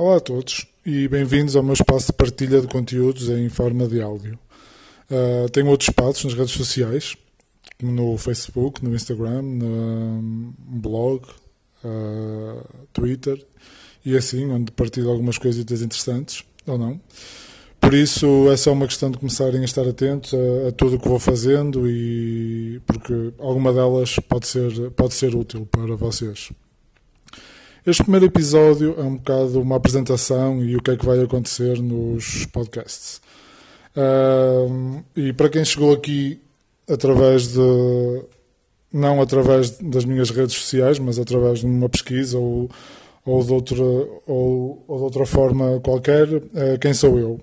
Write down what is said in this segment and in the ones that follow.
Olá a todos e bem-vindos ao meu espaço de partilha de conteúdos em forma de áudio. Uh, tenho outros espaços nas redes sociais, no Facebook, no Instagram, no blog, uh, Twitter e assim, onde partilho algumas coisas interessantes, ou não. Por isso é só uma questão de começarem a estar atentos a, a tudo o que vou fazendo e porque alguma delas pode ser, pode ser útil para vocês. Este primeiro episódio é um bocado uma apresentação e o que é que vai acontecer nos podcasts. E para quem chegou aqui através de. não através das minhas redes sociais, mas através de uma pesquisa ou, ou, de, outra, ou, ou de outra forma qualquer, uh, quem sou eu?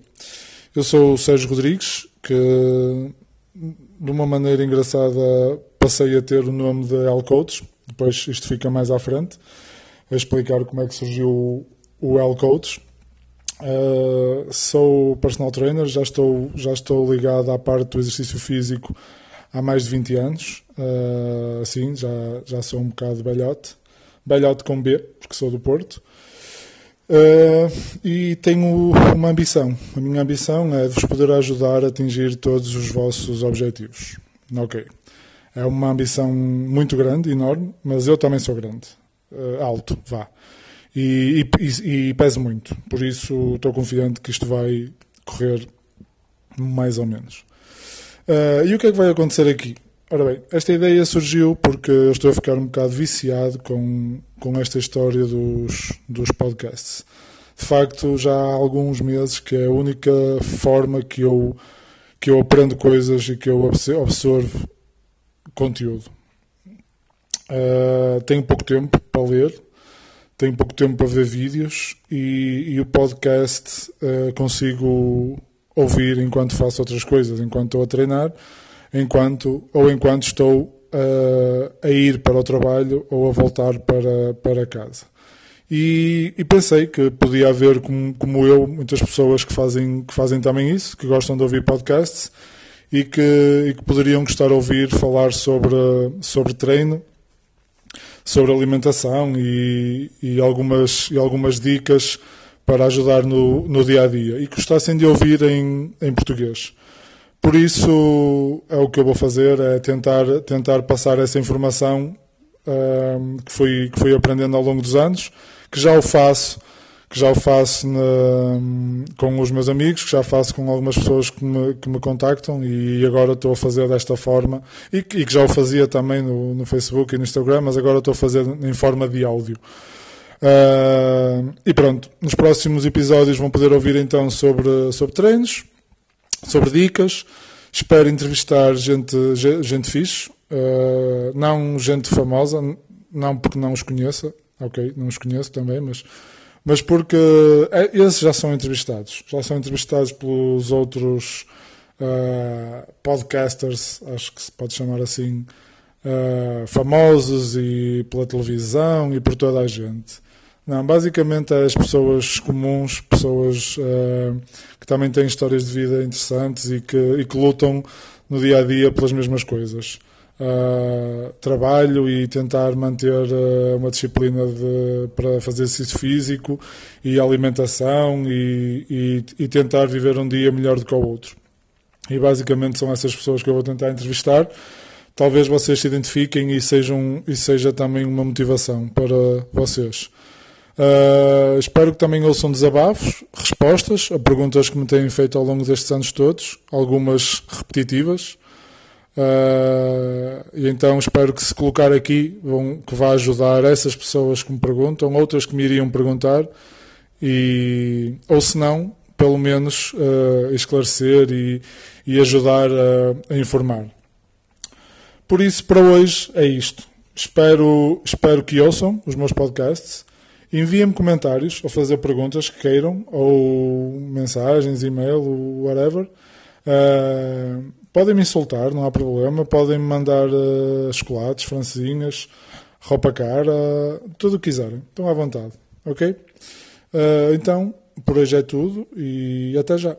Eu sou o Sérgio Rodrigues, que de uma maneira engraçada passei a ter o nome de L depois isto fica mais à frente, a explicar como é que surgiu o L Coach. Uh, sou personal trainer, já estou, já estou ligado à parte do exercício físico há mais de 20 anos. Uh, sim, já, já sou um bocado velhote. Velhote com B, porque sou do Porto. Uh, e tenho uma ambição. A minha ambição é vos poder ajudar a atingir todos os vossos objetivos. Ok. É uma ambição muito grande, enorme, mas eu também sou grande. Uh, alto, vá e, e, e pesa muito. Por isso estou confiante que isto vai correr mais ou menos. Uh, e o que é que vai acontecer aqui? Ora bem, esta ideia surgiu porque eu estou a ficar um bocado viciado com, com esta história dos, dos podcasts. De facto, já há alguns meses que é a única forma que eu, que eu aprendo coisas e que eu absorvo conteúdo. Uh, tenho pouco tempo para ler, tenho pouco tempo para ver vídeos e, e o podcast uh, consigo ouvir enquanto faço outras coisas, enquanto estou a treinar, enquanto ou enquanto estou uh, a ir para o trabalho ou a voltar para, para casa. E, e pensei que podia haver, como, como eu, muitas pessoas que fazem, que fazem também isso, que gostam de ouvir podcasts e que, e que poderiam gostar de ouvir falar sobre, sobre treino sobre alimentação e, e, algumas, e algumas dicas para ajudar no, no dia a dia e gostassem de ouvir em, em português. Por isso, é o que eu vou fazer, é tentar, tentar passar essa informação um, que, fui, que fui aprendendo ao longo dos anos, que já o faço que já o faço na, com os meus amigos, que já faço com algumas pessoas que me, que me contactam e agora estou a fazer desta forma e, e que já o fazia também no, no, Facebook e no Instagram, mas agora estou a fazer em forma de áudio. Uh, e pronto, nos próximos episódios vão poder ouvir então sobre, sobre treinos, sobre dicas. Espero entrevistar gente, gente fixe, uh, não gente famosa, não porque não os conheça, ok, não os conheço também, mas mas porque é, esses já são entrevistados, já são entrevistados pelos outros uh, podcasters, acho que se pode chamar assim, uh, famosos e pela televisão e por toda a gente. Não, basicamente é as pessoas comuns, pessoas uh, que também têm histórias de vida interessantes e que, e que lutam no dia a dia pelas mesmas coisas uh, trabalho e tentar manter uh, uma disciplina de, para fazer exercício físico e alimentação e, e, e, tentar viver um dia melhor do que o outro. E basicamente são essas pessoas que eu vou tentar entrevistar. Talvez vocês se identifiquem e, sejam, e seja também uma motivação para vocês. Uh, espero que também ouçam desabafos, respostas a perguntas que me têm feito ao longo destes anos todos, algumas repetitivas, Uh, e então espero que se colocar aqui vão, que vá ajudar essas pessoas que me perguntam, outras que me iriam perguntar, e, ou se não, pelo menos uh, esclarecer e, e ajudar a, a, informar. Por isso, para hoje é isto. Espero, espero que ouçam os meus podcasts. Enviem-me comentários ou fazer perguntas que queiram, ou mensagens, e-mail, whatever. Uh, Podem me insultar, não há problema. Podem me mandar uh, chocolates, francesinhas, roupa cara, tudo o que quiserem. Estão à vontade, ok? Uh, então, por hoje é tudo e até já.